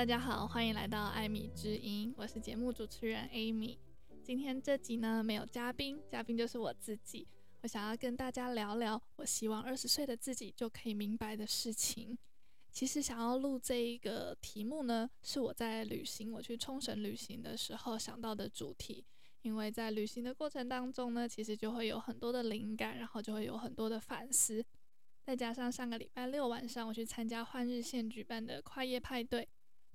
大家好，欢迎来到艾米之音，我是节目主持人 Amy。今天这集呢，没有嘉宾，嘉宾就是我自己。我想要跟大家聊聊，我希望二十岁的自己就可以明白的事情。其实想要录这一个题目呢，是我在旅行，我去冲绳旅行的时候想到的主题。因为在旅行的过程当中呢，其实就会有很多的灵感，然后就会有很多的反思。再加上上个礼拜六晚上我去参加换日线举办的跨夜派对，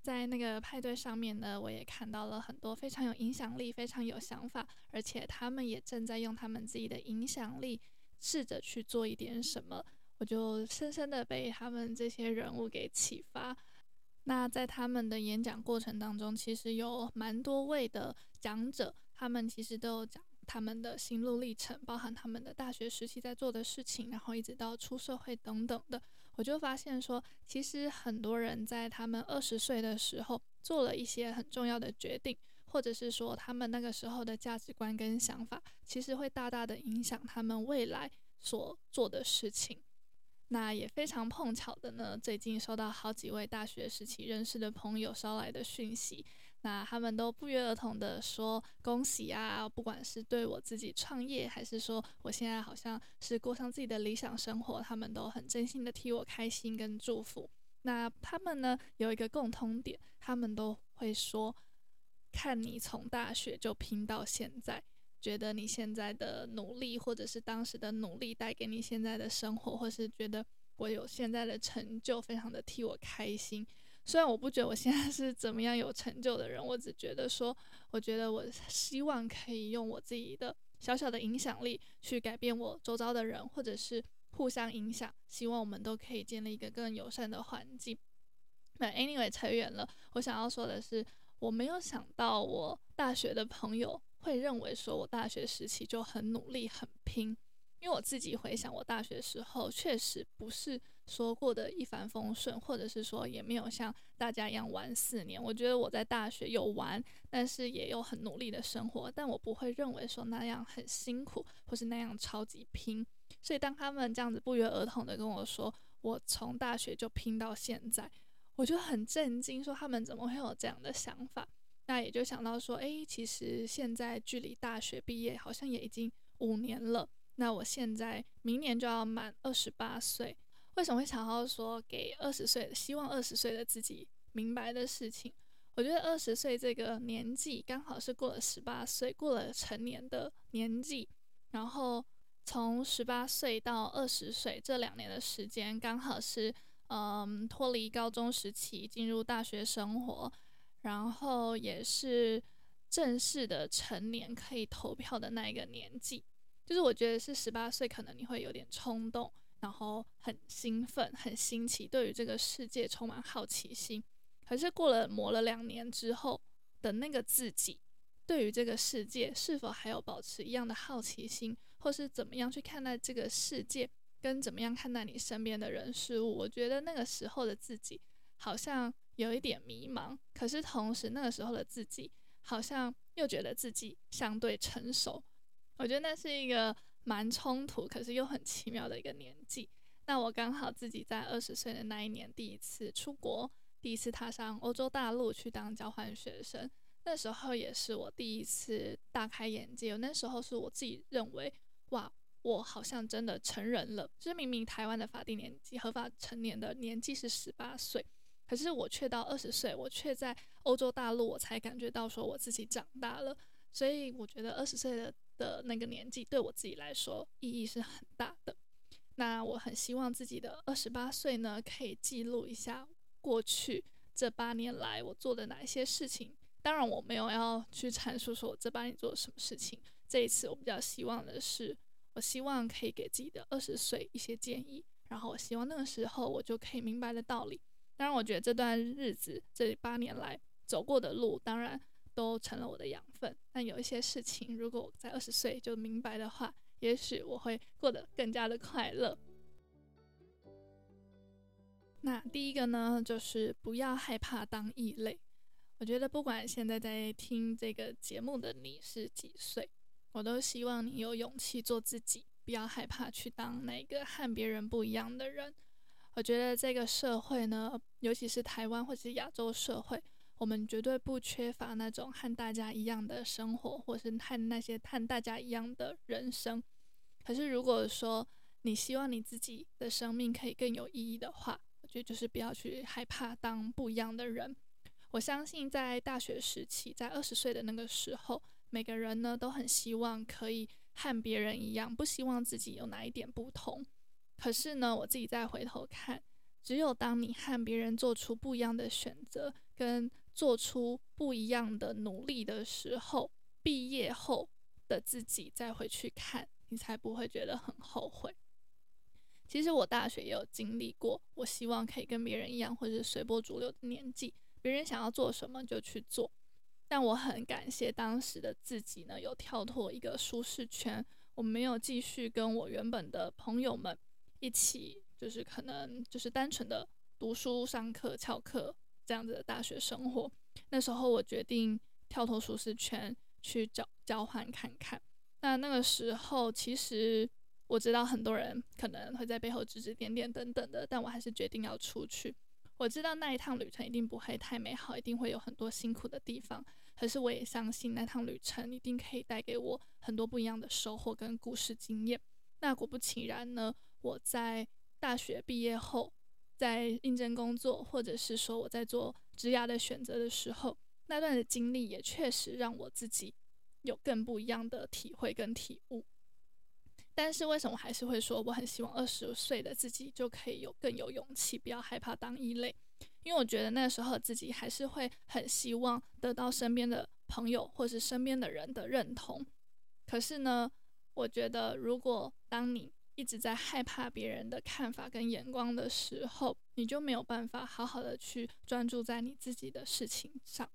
在那个派对上面呢，我也看到了很多非常有影响力、非常有想法，而且他们也正在用他们自己的影响力试着去做一点什么。我就深深的被他们这些人物给启发。那在他们的演讲过程当中，其实有蛮多位的讲者，他们其实都有讲他们的心路历程，包含他们的大学时期在做的事情，然后一直到出社会等等的。我就发现说，其实很多人在他们二十岁的时候做了一些很重要的决定，或者是说他们那个时候的价值观跟想法，其实会大大的影响他们未来所做的事情。那也非常碰巧的呢，最近收到好几位大学时期认识的朋友捎来的讯息，那他们都不约而同的说恭喜啊，不管是对我自己创业，还是说我现在好像是过上自己的理想生活，他们都很真心的替我开心跟祝福。那他们呢，有一个共通点，他们都会说，看你从大学就拼到现在。觉得你现在的努力，或者是当时的努力带给你现在的生活，或是觉得我有现在的成就，非常的替我开心。虽然我不觉得我现在是怎么样有成就的人，我只觉得说，我觉得我希望可以用我自己的小小的影响力去改变我周遭的人，或者是互相影响。希望我们都可以建立一个更友善的环境。那 anyway 扯远了，我想要说的是，我没有想到我大学的朋友。会认为说我大学时期就很努力很拼，因为我自己回想我大学时候确实不是说过得一帆风顺，或者是说也没有像大家一样玩四年。我觉得我在大学有玩，但是也有很努力的生活，但我不会认为说那样很辛苦或是那样超级拼。所以当他们这样子不约而同的跟我说我从大学就拼到现在，我就很震惊，说他们怎么会有这样的想法？那也就想到说，诶，其实现在距离大学毕业好像也已经五年了。那我现在明年就要满二十八岁，为什么会想要说给二十岁，希望二十岁的自己明白的事情？我觉得二十岁这个年纪刚好是过了十八岁，过了成年的年纪。然后从十八岁到二十岁这两年的时间，刚好是嗯脱离高中时期，进入大学生活。然后也是正式的成年可以投票的那一个年纪，就是我觉得是十八岁，可能你会有点冲动，然后很兴奋、很新奇，对于这个世界充满好奇心。可是过了磨了两年之后的那个自己，对于这个世界是否还有保持一样的好奇心，或是怎么样去看待这个世界，跟怎么样看待你身边的人事物？我觉得那个时候的自己好像。有一点迷茫，可是同时那个时候的自己好像又觉得自己相对成熟。我觉得那是一个蛮冲突，可是又很奇妙的一个年纪。那我刚好自己在二十岁的那一年第一次出国，第一次踏上欧洲大陆去当交换学生。那时候也是我第一次大开眼界。那时候是我自己认为，哇，我好像真的成人了。就是明明台湾的法定年纪，合法成年的年纪是十八岁。可是我却到二十岁，我却在欧洲大陆，我才感觉到说我自己长大了。所以我觉得二十岁的的那个年纪对我自己来说意义是很大的。那我很希望自己的二十八岁呢，可以记录一下过去这八年来我做的哪一些事情。当然我没有要去阐述说我这八年做了什么事情。这一次我比较希望的是，我希望可以给自己的二十岁一些建议，然后我希望那个时候我就可以明白的道理。当然，我觉得这段日子这八年来走过的路，当然都成了我的养分。但有一些事情，如果我在二十岁就明白的话，也许我会过得更加的快乐。那第一个呢，就是不要害怕当异类。我觉得不管现在在听这个节目的你是几岁，我都希望你有勇气做自己，不要害怕去当那个和别人不一样的人。我觉得这个社会呢，尤其是台湾或者是亚洲社会，我们绝对不缺乏那种和大家一样的生活，或是和那些和大家一样的人生。可是如果说你希望你自己的生命可以更有意义的话，我觉得就是不要去害怕当不一样的人。我相信在大学时期，在二十岁的那个时候，每个人呢都很希望可以和别人一样，不希望自己有哪一点不同。可是呢，我自己再回头看，只有当你和别人做出不一样的选择，跟做出不一样的努力的时候，毕业后的自己再回去看，你才不会觉得很后悔。其实我大学也有经历过，我希望可以跟别人一样，或者是随波逐流的年纪，别人想要做什么就去做。但我很感谢当时的自己呢，有跳脱一个舒适圈，我没有继续跟我原本的朋友们。一起就是可能就是单纯的读书、上课、翘课这样子的大学生活。那时候我决定跳脱舒适圈去交交换看看。那那个时候其实我知道很多人可能会在背后指指点点等等的，但我还是决定要出去。我知道那一趟旅程一定不会太美好，一定会有很多辛苦的地方。可是我也相信那趟旅程一定可以带给我很多不一样的收获跟故事经验。那果不其然呢，我在大学毕业后，在应征工作，或者是说我在做职涯的选择的时候，那段的经历也确实让我自己有更不一样的体会跟体悟。但是为什么还是会说我很希望二十岁的自己就可以有更有勇气，不要害怕当异类？因为我觉得那时候自己还是会很希望得到身边的朋友或是身边的人的认同。可是呢，我觉得如果当你一直在害怕别人的看法跟眼光的时候，你就没有办法好好的去专注在你自己的事情上。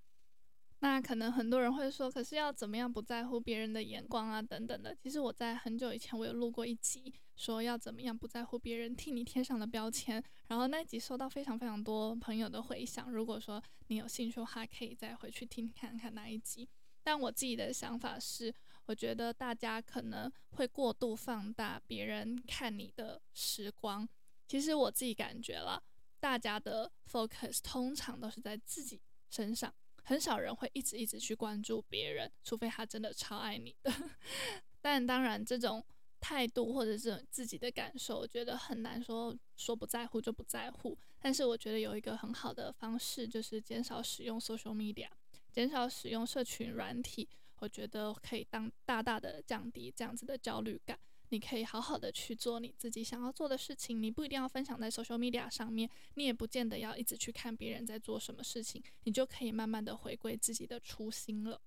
那可能很多人会说，可是要怎么样不在乎别人的眼光啊，等等的。其实我在很久以前我有录过一集，说要怎么样不在乎别人替你贴上的标签，然后那一集收到非常非常多朋友的回响。如果说你有兴趣的话，可以再回去听看看那一集。但我自己的想法是，我觉得大家可能会过度放大别人看你的时光。其实我自己感觉了，大家的 focus 通常都是在自己身上，很少人会一直一直去关注别人，除非他真的超爱你的。但当然，这种态度或者是自己的感受，我觉得很难说说不在乎就不在乎。但是我觉得有一个很好的方式，就是减少使用 social media，减少使用社群软体。我觉得可以当大大的降低这样子的焦虑感。你可以好好的去做你自己想要做的事情。你不一定要分享在 social media 上面，你也不见得要一直去看别人在做什么事情，你就可以慢慢的回归自己的初心了。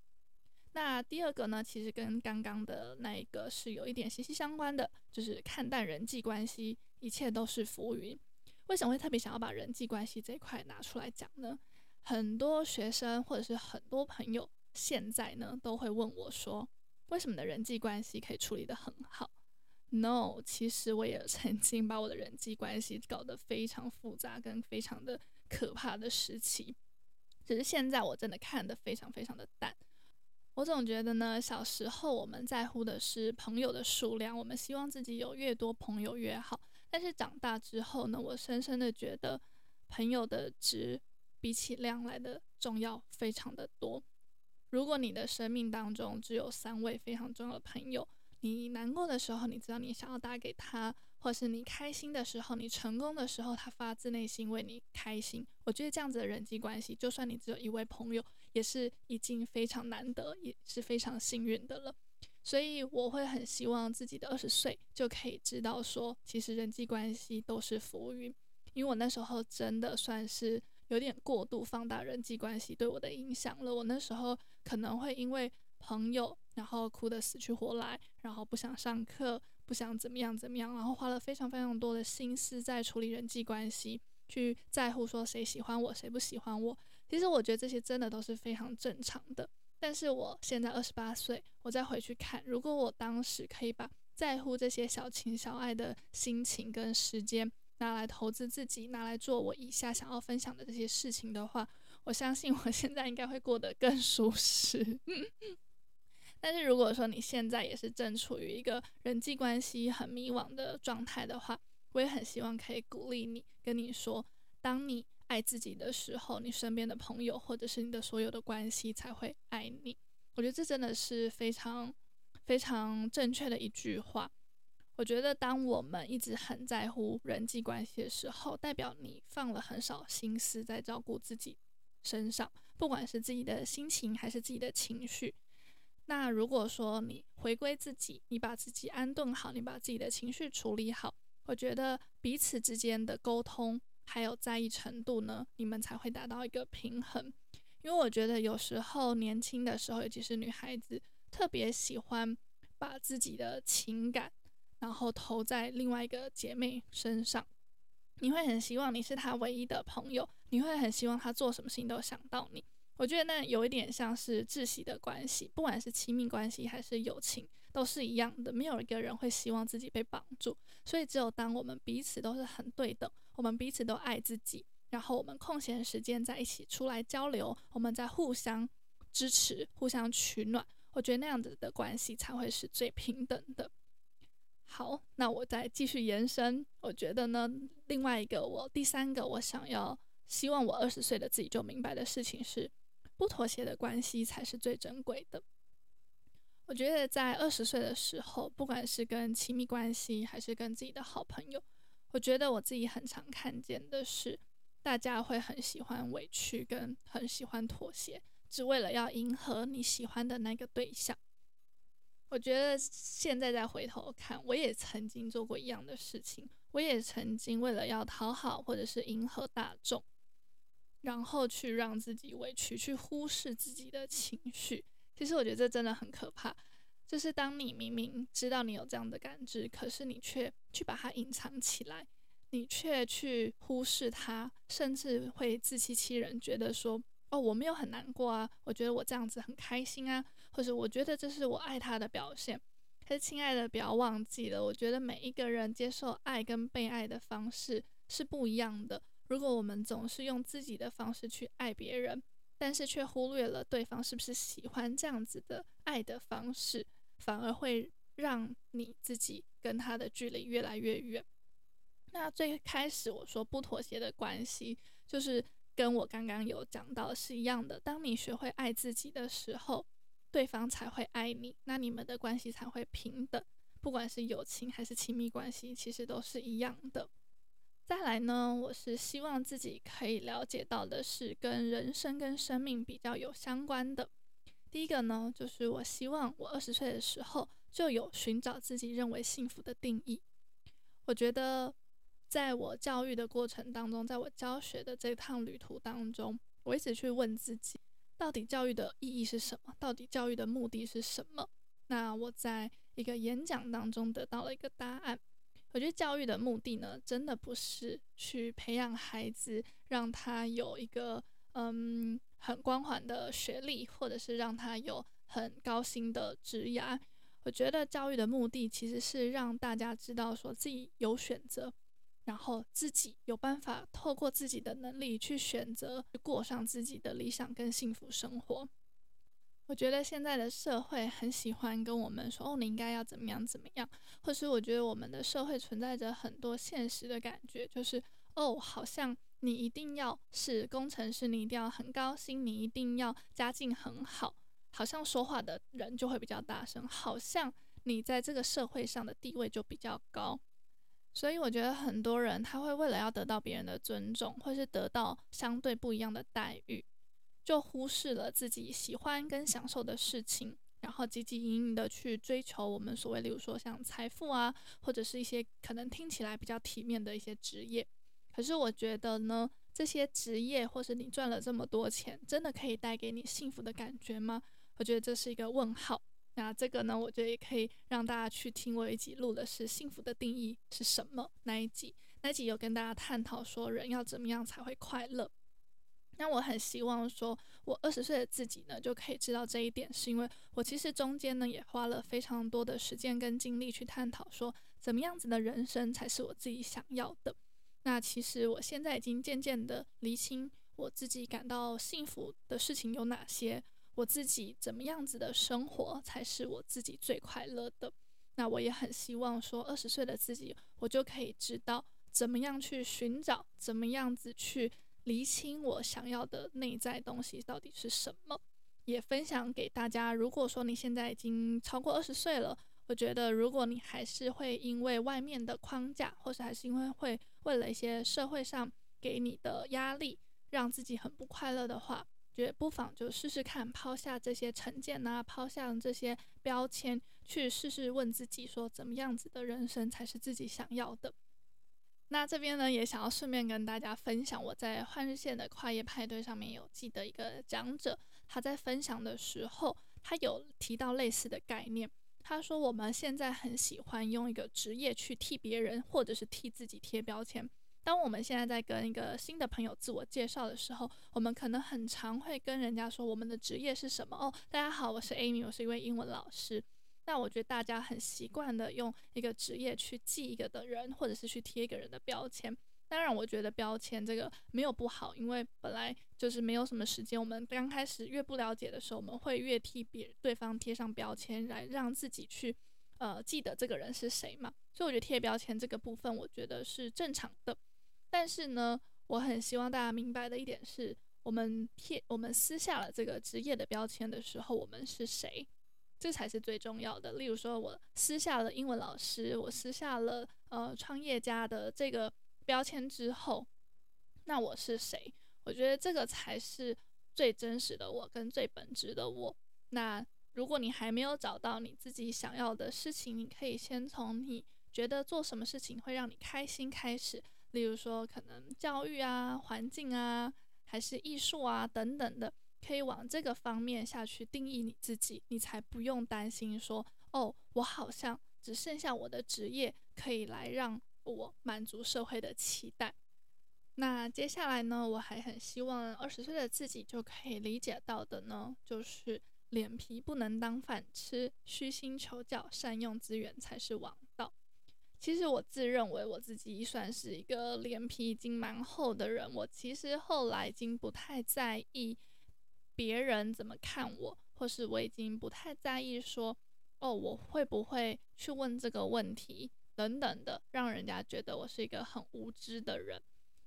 那第二个呢，其实跟刚刚的那一个是有一点息息相关的，就是看淡人际关系，一切都是浮云。为什么会特别想要把人际关系这一块拿出来讲呢？很多学生或者是很多朋友。现在呢，都会问我说，为什么的人际关系可以处理得很好？No，其实我也曾经把我的人际关系搞得非常复杂跟非常的可怕的时期，只是现在我真的看得非常非常的淡。我总觉得呢，小时候我们在乎的是朋友的数量，我们希望自己有越多朋友越好。但是长大之后呢，我深深的觉得朋友的值比起量来的重要非常的多。如果你的生命当中只有三位非常重要的朋友，你难过的时候，你知道你想要打给他，或是你开心的时候，你成功的时候，他发自内心为你开心。我觉得这样子的人际关系，就算你只有一位朋友，也是已经非常难得，也是非常幸运的了。所以我会很希望自己的二十岁就可以知道说，其实人际关系都是浮云，因为我那时候真的算是。有点过度放大人际关系对我的影响了。我那时候可能会因为朋友，然后哭得死去活来，然后不想上课，不想怎么样怎么样，然后花了非常非常多的心思在处理人际关系，去在乎说谁喜欢我，谁不喜欢我。其实我觉得这些真的都是非常正常的。但是我现在二十八岁，我再回去看，如果我当时可以把在乎这些小情小爱的心情跟时间。拿来投资自己，拿来做我以下想要分享的这些事情的话，我相信我现在应该会过得更舒适。但是如果说你现在也是正处于一个人际关系很迷惘的状态的话，我也很希望可以鼓励你，跟你说，当你爱自己的时候，你身边的朋友或者是你的所有的关系才会爱你。我觉得这真的是非常非常正确的一句话。我觉得当我们一直很在乎人际关系的时候，代表你放了很少心思在照顾自己身上，不管是自己的心情还是自己的情绪。那如果说你回归自己，你把自己安顿好，你把自己的情绪处理好，我觉得彼此之间的沟通还有在意程度呢，你们才会达到一个平衡。因为我觉得有时候年轻的时候，尤其是女孩子，特别喜欢把自己的情感，然后投在另外一个姐妹身上。你会很希望你是她唯一的朋友，你会很希望他做什么事情都想到你。我觉得那有一点像是窒息的关系，不管是亲密关系还是友情，都是一样的。没有一个人会希望自己被绑住，所以只有当我们彼此都是很对等，我们彼此都爱自己，然后我们空闲时间在一起出来交流，我们在互相支持、互相取暖。我觉得那样子的关系才会是最平等的。好，那我再继续延伸。我觉得呢，另外一个我第三个我想要希望我二十岁的自己就明白的事情是。不妥协的关系才是最珍贵的。我觉得在二十岁的时候，不管是跟亲密关系，还是跟自己的好朋友，我觉得我自己很常看见的是，大家会很喜欢委屈，跟很喜欢妥协，只为了要迎合你喜欢的那个对象。我觉得现在再回头看，我也曾经做过一样的事情，我也曾经为了要讨好，或者是迎合大众。然后去让自己委屈，去忽视自己的情绪。其实我觉得这真的很可怕。就是当你明明知道你有这样的感知，可是你却去把它隐藏起来，你却去忽视它，甚至会自欺欺人，觉得说：“哦，我没有很难过啊，我觉得我这样子很开心啊，或者我觉得这是我爱他的表现。”可是，亲爱的，不要忘记了，我觉得每一个人接受爱跟被爱的方式是不一样的。如果我们总是用自己的方式去爱别人，但是却忽略了对方是不是喜欢这样子的爱的方式，反而会让你自己跟他的距离越来越远。那最开始我说不妥协的关系，就是跟我刚刚有讲到是一样的。当你学会爱自己的时候，对方才会爱你，那你们的关系才会平等。不管是友情还是亲密关系，其实都是一样的。再来呢，我是希望自己可以了解到的是跟人生跟生命比较有相关的。第一个呢，就是我希望我二十岁的时候就有寻找自己认为幸福的定义。我觉得在我教育的过程当中，在我教学的这趟旅途当中，我一直去问自己，到底教育的意义是什么？到底教育的目的是什么？那我在一个演讲当中得到了一个答案。我觉得教育的目的呢，真的不是去培养孩子，让他有一个嗯很光环的学历，或者是让他有很高薪的职业。我觉得教育的目的其实是让大家知道，说自己有选择，然后自己有办法透过自己的能力去选择，过上自己的理想跟幸福生活。我觉得现在的社会很喜欢跟我们说：“哦，你应该要怎么样怎么样。”或是我觉得我们的社会存在着很多现实的感觉，就是哦，好像你一定要是工程师，你一定要很高薪，你一定要家境很好，好像说话的人就会比较大声，好像你在这个社会上的地位就比较高。所以我觉得很多人他会为了要得到别人的尊重，或是得到相对不一样的待遇。就忽视了自己喜欢跟享受的事情，然后汲汲营营的去追求我们所谓，例如说像财富啊，或者是一些可能听起来比较体面的一些职业。可是我觉得呢，这些职业或是你赚了这么多钱，真的可以带给你幸福的感觉吗？我觉得这是一个问号。那这个呢，我觉得也可以让大家去听我一集录的是幸福的定义是什么那一集，那一集有跟大家探讨说人要怎么样才会快乐。那我很希望说，我二十岁的自己呢，就可以知道这一点，是因为我其实中间呢，也花了非常多的时间跟精力去探讨说，怎么样子的人生才是我自己想要的。那其实我现在已经渐渐的厘清我自己感到幸福的事情有哪些，我自己怎么样子的生活才是我自己最快乐的。那我也很希望说，二十岁的自己，我就可以知道怎么样去寻找，怎么样子去厘清我想要的内在东西到底是什么。也分享给大家，如果说你现在已经超过二十岁了，我觉得如果你还是会因为外面的框架，或是还是因为会为了一些社会上给你的压力，让自己很不快乐的话，觉得不妨就试试看，抛下这些成见啊，抛下这些标签，去试试问自己说，怎么样子的人生才是自己想要的。那这边呢，也想要顺便跟大家分享，我在换日线的跨页派对上面有记得一个讲者，他在分享的时候，他有提到类似的概念。他说，我们现在很喜欢用一个职业去替别人，或者是替自己贴标签。当我们现在在跟一个新的朋友自我介绍的时候，我们可能很常会跟人家说我们的职业是什么。哦，大家好，我是 Amy，我是一位英文老师。那我觉得大家很习惯的用一个职业去记一个的人，或者是去贴一个人的标签。当然，我觉得标签这个没有不好，因为本来就是没有什么时间。我们刚开始越不了解的时候，我们会越替别对方贴上标签，来让自己去呃记得这个人是谁嘛。所以我觉得贴标签这个部分，我觉得是正常的。但是呢，我很希望大家明白的一点是，我们贴我们撕下了这个职业的标签的时候，我们是谁？这才是最重要的。例如说，我撕下了英文老师，我撕下了呃创业家的这个标签之后，那我是谁？我觉得这个才是最真实的我，跟最本质的我。那如果你还没有找到你自己想要的事情，你可以先从你觉得做什么事情会让你开心开始。例如说，可能教育啊、环境啊，还是艺术啊等等的。可以往这个方面下去定义你自己，你才不用担心说，哦，我好像只剩下我的职业可以来让我满足社会的期待。那接下来呢，我还很希望二十岁的自己就可以理解到的呢，就是脸皮不能当饭吃，虚心求教，善用资源才是王道。其实我自认为我自己算是一个脸皮已经蛮厚的人，我其实后来已经不太在意。别人怎么看我，或是我已经不太在意说，哦，我会不会去问这个问题等等的，让人家觉得我是一个很无知的人。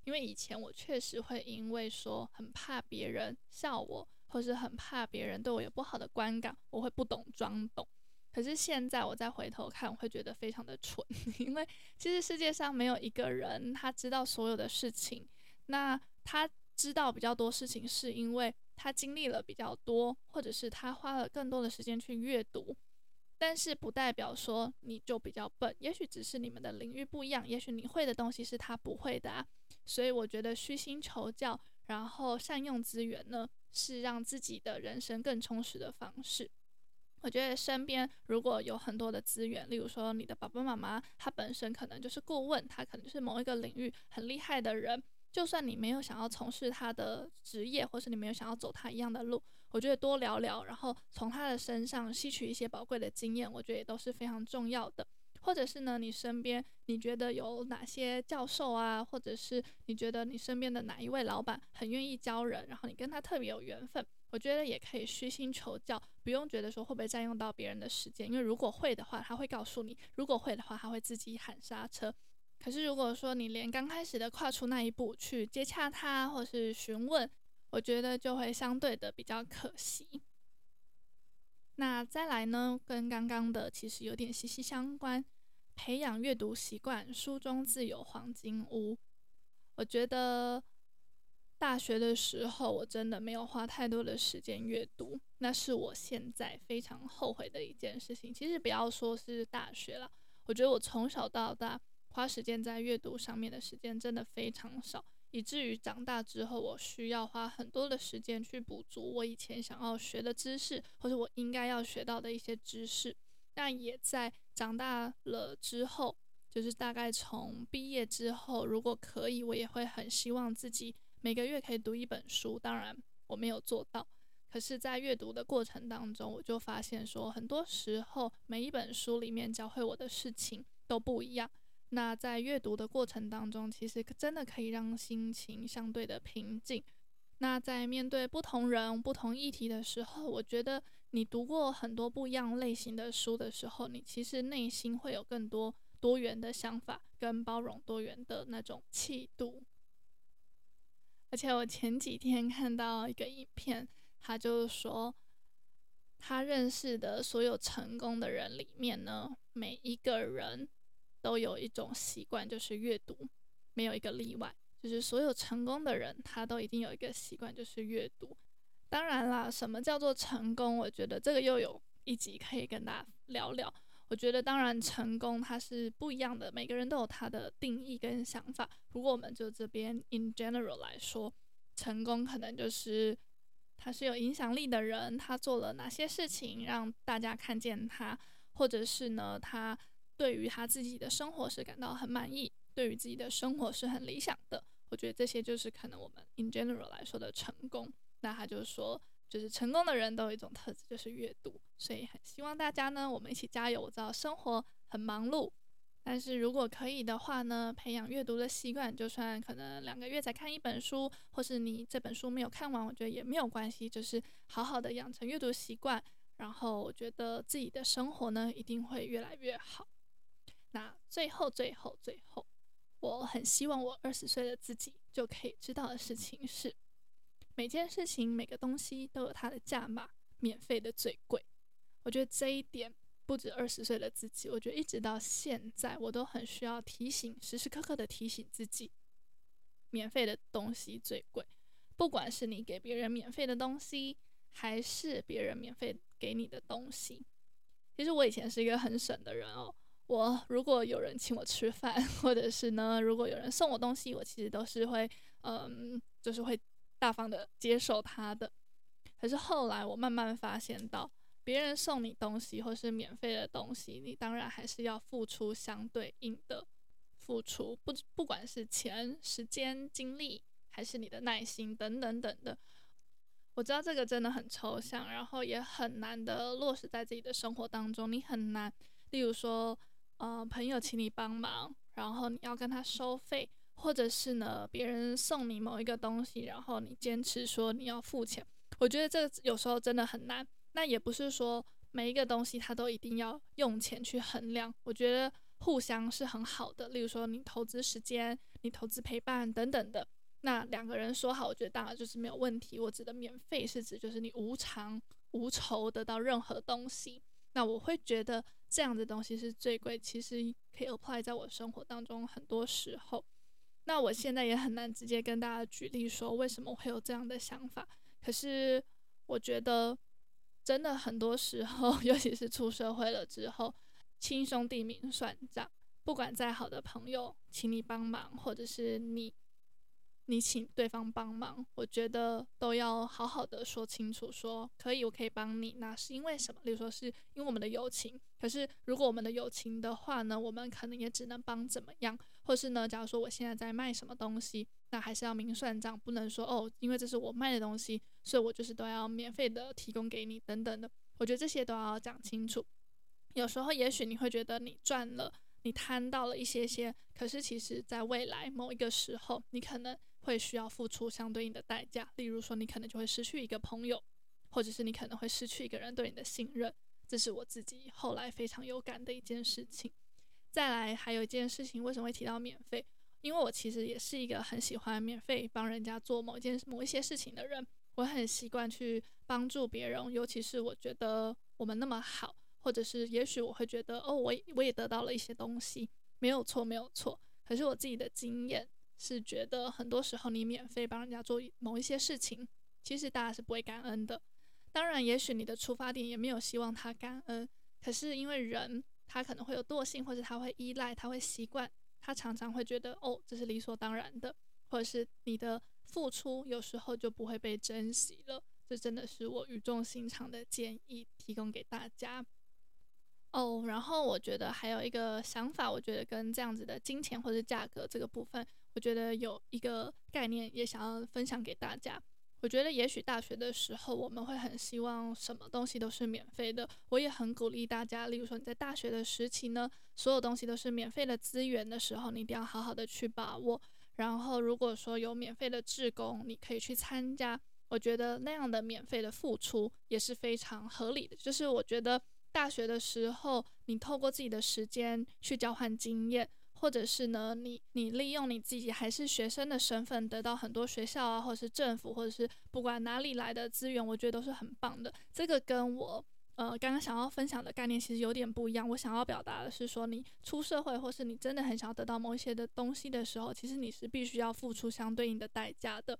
因为以前我确实会因为说很怕别人笑我，或是很怕别人对我有不好的观感，我会不懂装懂。可是现在我再回头看，我会觉得非常的蠢，因为其实世界上没有一个人他知道所有的事情，那他知道比较多事情是因为。他经历了比较多，或者是他花了更多的时间去阅读，但是不代表说你就比较笨，也许只是你们的领域不一样，也许你会的东西是他不会的啊。所以我觉得虚心求教，然后善用资源呢，是让自己的人生更充实的方式。我觉得身边如果有很多的资源，例如说你的爸爸妈妈，他本身可能就是顾问，他可能就是某一个领域很厉害的人。就算你没有想要从事他的职业，或是你没有想要走他一样的路，我觉得多聊聊，然后从他的身上吸取一些宝贵的经验，我觉得也都是非常重要的。或者是呢，你身边你觉得有哪些教授啊，或者是你觉得你身边的哪一位老板很愿意教人，然后你跟他特别有缘分，我觉得也可以虚心求教，不用觉得说会不会占用到别人的时间，因为如果会的话，他会告诉你；如果会的话，他会自己喊刹车。可是，如果说你连刚开始的跨出那一步去接洽他，或是询问，我觉得就会相对的比较可惜。那再来呢，跟刚刚的其实有点息息相关，培养阅读习惯，书中自有黄金屋。我觉得大学的时候，我真的没有花太多的时间阅读，那是我现在非常后悔的一件事情。其实不要说是大学了，我觉得我从小到大。花时间在阅读上面的时间真的非常少，以至于长大之后，我需要花很多的时间去补足我以前想要学的知识，或者我应该要学到的一些知识。但也在长大了之后，就是大概从毕业之后，如果可以，我也会很希望自己每个月可以读一本书。当然，我没有做到。可是，在阅读的过程当中，我就发现说，很多时候每一本书里面教会我的事情都不一样。那在阅读的过程当中，其实真的可以让心情相对的平静。那在面对不同人、不同议题的时候，我觉得你读过很多不一样类型的书的时候，你其实内心会有更多多元的想法，跟包容多元的那种气度。而且我前几天看到一个影片，他就是说，他认识的所有成功的人里面呢，每一个人都有一种习惯，就是阅读，没有一个例外。就是所有成功的人，他都一定有一个习惯，就是阅读。当然啦，什么叫做成功？我觉得这个又有一集可以跟大家聊聊。我觉得当然成功它是不一样的，每个人都有他的定义跟想法。如果我们就这边 in general 来说，成功可能就是他是有影响力的人，他做了哪些事情让大家看见他，或者是呢，他对于他自己的生活是感到很满意。对于自己的生活是很理想的，我觉得这些就是可能我们 in general 来说的成功。那他就说，就是成功的人都有一种特质，就是阅读。所以很希望大家呢，我们一起加油。我知道生活很忙碌，但是如果可以的话呢，培养阅读的习惯，就算可能两个月才看一本书，或是你这本书没有看完，我觉得也没有关系，就是好好的养成阅读习惯。然后我觉得自己的生活呢，一定会越来越好。那最后，最后，最后。我很希望我二十岁的自己就可以知道的事情是，每件事情、每个东西都有它的价码，免费的最贵。我觉得这一点不止二十岁的自己，我觉得一直到现在，我都很需要提醒，时时刻刻的提醒自己，免费的东西最贵。不管是你给别人免费的东西，还是别人免费给你的东西。其实我以前是一个很省的人哦。我如果有人请我吃饭，或者是呢，如果有人送我东西，我其实都是会，嗯，就是会大方的接受他的。可是后来我慢慢发现到，别人送你东西或是免费的东西，你当然还是要付出相对应的付出，不不管是钱、时间、精力，还是你的耐心等等等的。我知道这个真的很抽象，然后也很难的落实在自己的生活当中，你很难，例如说。呃，朋友请你帮忙，然后你要跟他收费，或者是呢，别人送你某一个东西，然后你坚持说你要付钱。我觉得这有时候真的很难。那也不是说每一个东西他都一定要用钱去衡量。我觉得互相是很好的。例如说，你投资时间，你投资陪伴等等的，那两个人说好，我觉得当然就是没有问题。我指的免费是指就是你无偿无酬得到任何东西。那我会觉得这样的东西是最贵，其实可以 apply 在我生活当中很多时候。那我现在也很难直接跟大家举例说为什么会有这样的想法。可是我觉得真的很多时候，尤其是出社会了之后，亲兄弟明算账，不管再好的朋友请你帮忙，或者是你。你请对方帮忙，我觉得都要好好的说清楚，说可以，我可以帮你，那是因为什么？例如说是因为我们的友情。可是如果我们的友情的话呢，我们可能也只能帮怎么样，或是呢，假如说我现在在卖什么东西，那还是要明算账，不能说哦，因为这是我卖的东西，所以我就是都要免费的提供给你等等的。我觉得这些都要讲清楚。有时候也许你会觉得你赚了，你贪到了一些些，可是其实在未来某一个时候，你可能。会需要付出相对应的代价，例如说，你可能就会失去一个朋友，或者是你可能会失去一个人对你的信任。这是我自己后来非常有感的一件事情。再来，还有一件事情，为什么会提到免费？因为我其实也是一个很喜欢免费帮人家做某一件某一些事情的人。我很习惯去帮助别人，尤其是我觉得我们那么好，或者是也许我会觉得，哦，我我也得到了一些东西，没有错，没有错。可是我自己的经验。是觉得很多时候你免费帮人家做某一些事情，其实大家是不会感恩的。当然，也许你的出发点也没有希望他感恩，可是因为人他可能会有惰性，或者他会依赖，他会习惯，他常常会觉得哦，这是理所当然的，或者是你的付出有时候就不会被珍惜了。这真的是我语重心长的建议，提供给大家。哦，然后我觉得还有一个想法，我觉得跟这样子的金钱或者价格这个部分。我觉得有一个概念也想要分享给大家。我觉得也许大学的时候我们会很希望什么东西都是免费的。我也很鼓励大家，例如说你在大学的时期呢，所有东西都是免费的资源的时候，你一定要好好的去把握。然后如果说有免费的志工，你可以去参加。我觉得那样的免费的付出也是非常合理的。就是我觉得大学的时候，你透过自己的时间去交换经验，或者是呢，你你利用你自己还是学生的身份，得到很多学校啊，或者是政府，或者是不管哪里来的资源，我觉得都是很棒的。这个跟我呃刚刚想要分享的概念其实有点不一样。我想要表达的是说，你出社会，或是你真的很想要得到某一些的东西的时候，其实你是必须要付出相对应的代价的。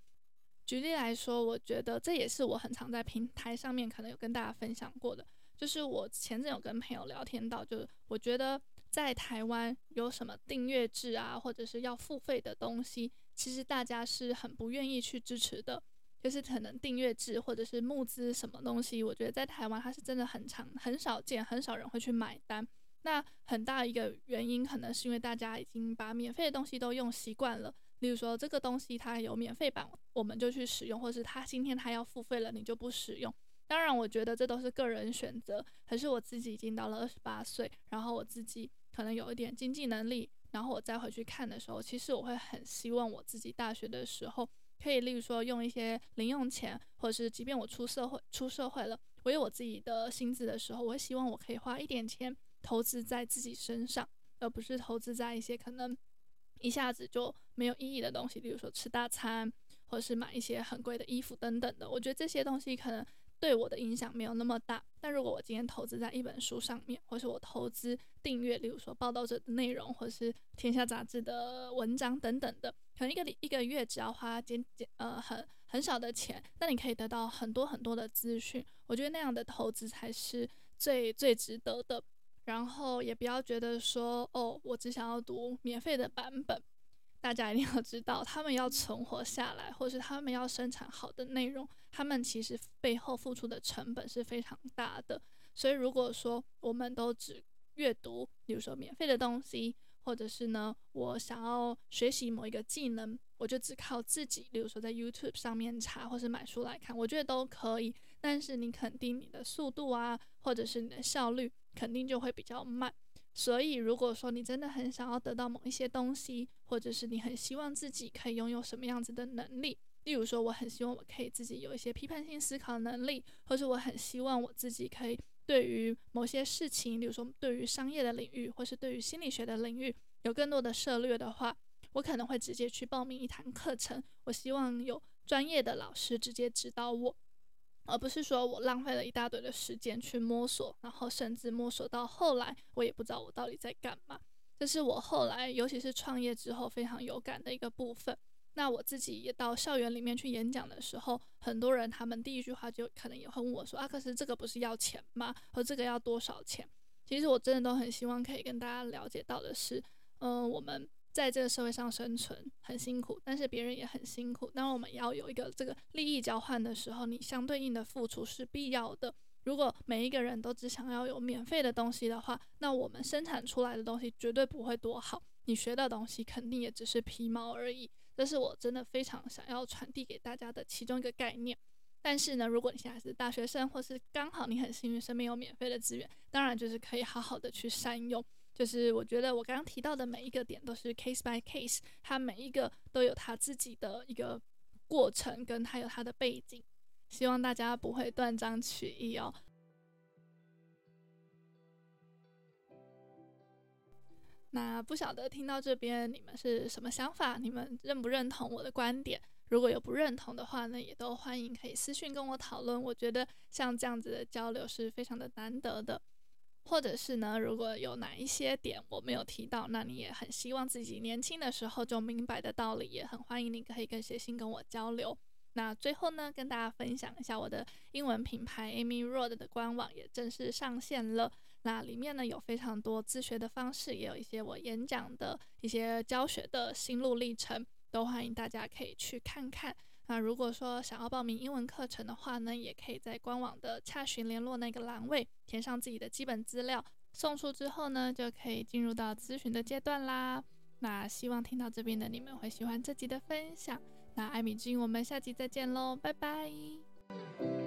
举例来说，我觉得这也是我很常在平台上面可能有跟大家分享过的，就是我前阵有跟朋友聊天到，就是我觉得在台湾有什么订阅制啊，或者是要付费的东西，其实大家是很不愿意去支持的，就是可能订阅制或者是募资什么东西，我觉得在台湾它是真的很常很少见，很少人会去买单。那很大一个原因可能是因为大家已经把免费的东西都用习惯了。例如说，这个东西它有免费版，我们就去使用；或者是它今天它要付费了，你就不使用。当然，我觉得这都是个人选择。可是我自己已经到了二十八岁，然后我自己可能有一点经济能力，然后我再回去看的时候，其实我会很希望我自己大学的时候可以，例如说用一些零用钱，或者是即便我出社会出社会了，我有我自己的薪资的时候，我会希望我可以花一点钱投资在自己身上，而不是投资在一些可能。一下子就没有意义的东西，比如说吃大餐，或者是买一些很贵的衣服等等的。我觉得这些东西可能对我的影响没有那么大。但如果我今天投资在一本书上面，或是我投资订阅，例如说报道者的内容，或是天下杂志的文章等等的，可能一个一个月只要花简简呃很很少的钱，那你可以得到很多很多的资讯。我觉得那样的投资才是最最值得的。然后也不要觉得说哦，我只想要读免费的版本。大家一定要知道，他们要存活下来，或是他们要生产好的内容，他们其实背后付出的成本是非常大的。所以如果说我们都只阅读，比如说免费的东西，或者是呢，我想要学习某一个技能，我就只靠自己，比如说在 YouTube 上面查，或是买书来看，我觉得都可以。但是你肯定你的速度啊，或者是你的效率，肯定就会比较慢。所以如果说你真的很想要得到某一些东西，或者是你很希望自己可以拥有什么样子的能力，例如说我很希望我可以自己有一些批判性思考能力，或者我很希望我自己可以对于某些事情，例如说对于商业的领域，或是对于心理学的领域有更多的涉猎的话，我可能会直接去报名一堂课程。我希望有专业的老师直接指导我。而不是说我浪费了一大堆的时间去摸索，然后甚至摸索到后来，我也不知道我到底在干嘛。这是我后来，尤其是创业之后非常有感的一个部分。那我自己也到校园里面去演讲的时候，很多人他们第一句话就可能也会问我说：“啊，可是这个不是要钱吗？和这个要多少钱？”其实我真的都很希望可以跟大家了解到的是，嗯、我们。在这个社会上生存很辛苦，但是别人也很辛苦。当我们要有一个这个利益交换的时候，你相对应的付出是必要的。如果每一个人都只想要有免费的东西的话，那我们生产出来的东西绝对不会多好。你学的东西肯定也只是皮毛而已。这是我真的非常想要传递给大家的其中一个概念。但是呢，如果你现在是大学生，或是刚好你很幸运身边有免费的资源，当然就是可以好好的去善用。就是我觉得我刚刚提到的每一个点都是 case by case，它每一个都有它自己的一个过程，跟它有它的背景，希望大家不会断章取义哦。那不晓得听到这边你们是什么想法？你们认不认同我的观点？如果有不认同的话呢，也都欢迎可以私信跟我讨论。我觉得像这样子的交流是非常的难得的。或者是呢，如果有哪一些点我没有提到，那你也很希望自己年轻的时候就明白的道理，也很欢迎你可以跟写信跟我交流。那最后呢，跟大家分享一下我的英文品牌 Amy Road 的官网也正式上线了。那里面呢有非常多自学的方式，也有一些我演讲的一些教学的心路历程，都欢迎大家可以去看看。那如果说想要报名英文课程的话呢，也可以在官网的洽询联络那个栏位填上自己的基本资料，送出之后呢，就可以进入到咨询的阶段啦。那希望听到这边的你们会喜欢这集的分享。那艾米君，我们下集再见喽，拜拜。